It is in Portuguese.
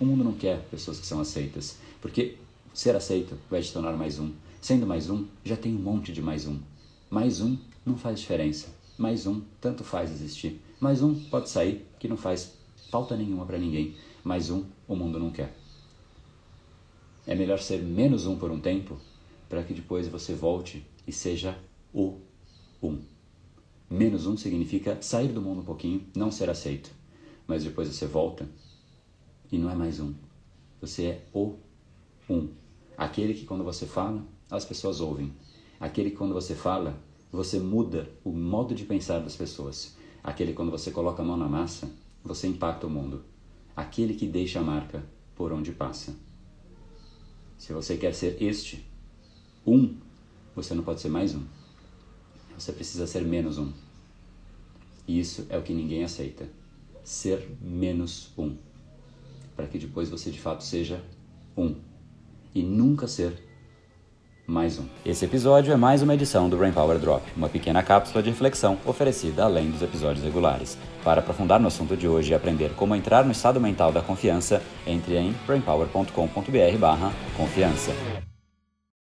O mundo não quer pessoas que são aceitas, porque ser aceito vai te tornar mais um. Sendo mais um, já tem um monte de mais um. Mais um não faz diferença. Mais um tanto faz existir. Mais um pode sair que não faz falta nenhuma para ninguém. Mais um o mundo não quer. É melhor ser menos um por um tempo para que depois você volte e seja o um. Menos um significa sair do mundo um pouquinho, não ser aceito. Mas depois você volta e não é mais um. Você é o um. Aquele que quando você fala, as pessoas ouvem. Aquele que quando você fala, você muda o modo de pensar das pessoas. Aquele que quando você coloca a mão na massa, você impacta o mundo. Aquele que deixa a marca por onde passa. Se você quer ser este, um, você não pode ser mais um. Você precisa ser menos um. E isso é o que ninguém aceita. Ser menos um. Para que depois você de fato seja um. E nunca ser mais um. Esse episódio é mais uma edição do Brain Power Drop, uma pequena cápsula de reflexão oferecida além dos episódios regulares. Para aprofundar no assunto de hoje e aprender como entrar no estado mental da confiança, entre em brainpower.com.br/confiança.